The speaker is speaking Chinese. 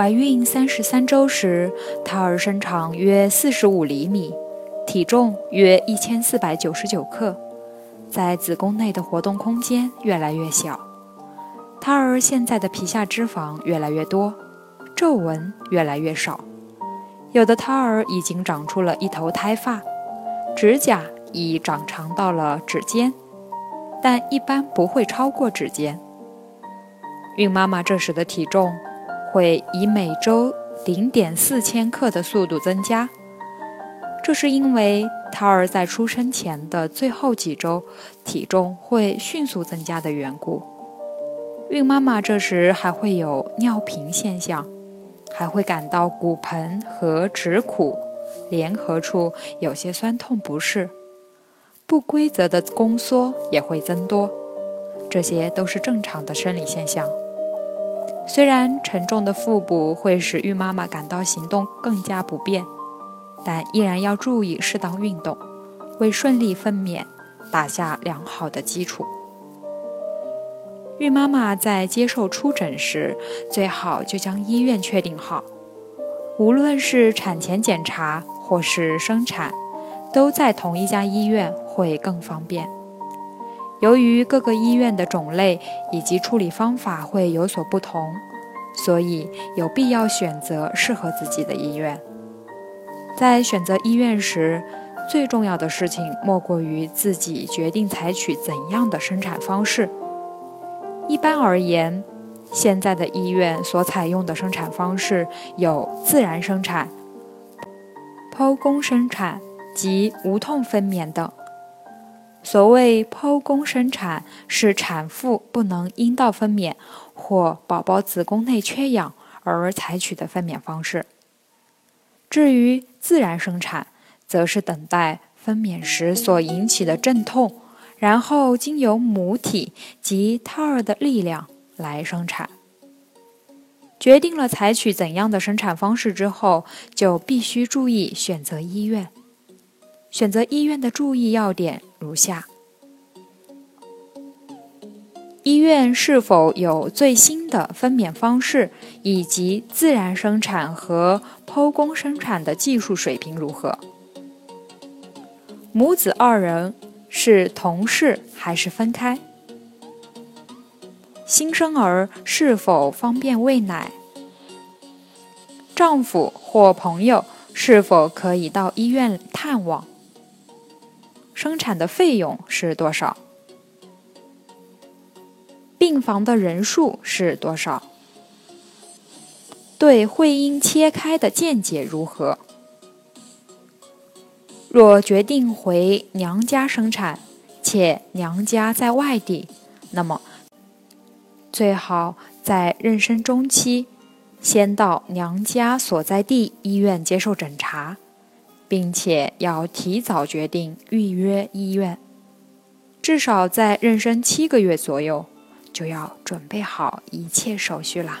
怀孕三十三周时，胎儿身长约四十五厘米，体重约一千四百九十九克，在子宫内的活动空间越来越小，胎儿现在的皮下脂肪越来越多，皱纹越来越少，有的胎儿已经长出了一头胎发，指甲已长长到了指尖，但一般不会超过指尖。孕妈妈这时的体重。会以每周零点四千克的速度增加，这是因为胎儿在出生前的最后几周体重会迅速增加的缘故。孕妈妈这时还会有尿频现象，还会感到骨盆和耻骨联合处有些酸痛不适，不规则的宫缩也会增多，这些都是正常的生理现象。虽然沉重的腹部会使孕妈妈感到行动更加不便，但依然要注意适当运动，为顺利分娩打下良好的基础。孕妈妈在接受初诊时，最好就将医院确定好，无论是产前检查或是生产，都在同一家医院会更方便。由于各个医院的种类以及处理方法会有所不同，所以有必要选择适合自己的医院。在选择医院时，最重要的事情莫过于自己决定采取怎样的生产方式。一般而言，现在的医院所采用的生产方式有自然生产、剖宫生产及无痛分娩等。所谓剖宫生产，是产妇不能阴道分娩或宝宝子宫内缺氧而采取的分娩方式。至于自然生产，则是等待分娩时所引起的阵痛，然后经由母体及胎儿的力量来生产。决定了采取怎样的生产方式之后，就必须注意选择医院。选择医院的注意要点如下：医院是否有最新的分娩方式，以及自然生产和剖宫生产的技术水平如何？母子二人是同室还是分开？新生儿是否方便喂奶？丈夫或朋友是否可以到医院探望？生产的费用是多少？病房的人数是多少？对会阴切开的见解如何？若决定回娘家生产，且娘家在外地，那么最好在妊娠中期先到娘家所在地医院接受诊查。并且要提早决定预约医院，至少在妊娠七个月左右，就要准备好一切手续啦。